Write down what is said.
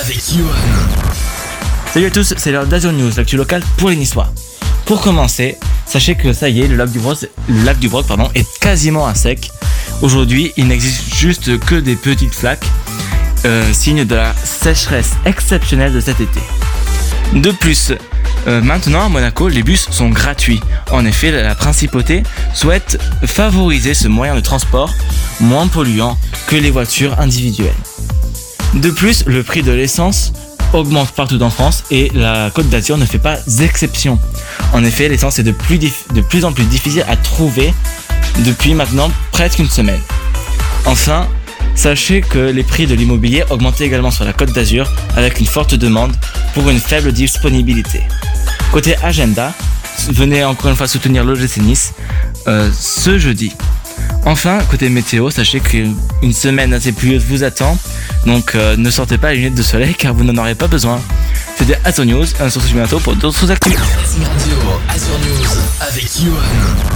avec Johan. Salut à tous, c'est l'heure d'Azur News, l'actu locale pour les Niçois. Pour commencer, sachez que ça y est, le lac du Broc, le lac du pardon, est quasiment à sec. Aujourd'hui, il n'existe juste que des petites flaques, euh, signe de la sécheresse exceptionnelle de cet été. De plus, euh, maintenant à Monaco, les bus sont gratuits. En effet, la principauté souhaite favoriser ce moyen de transport moins polluant que les voitures individuelles. De plus, le prix de l'essence augmente partout en France et la Côte d'Azur ne fait pas exception. En effet, l'essence est de plus, en plus difficile à trouver depuis maintenant presque une semaine. Enfin, sachez que les prix de l'immobilier augmentent également sur la Côte d'Azur avec une forte demande pour une faible disponibilité. Côté agenda, venez encore une fois soutenir l'OGC Nice euh, ce jeudi. Enfin, côté météo, sachez qu'une semaine assez pluvieuse vous attend, donc euh, ne sortez pas les lunettes de soleil car vous n'en aurez pas besoin. C'était Asso News, se retrouve bientôt pour d'autres Azure Johan.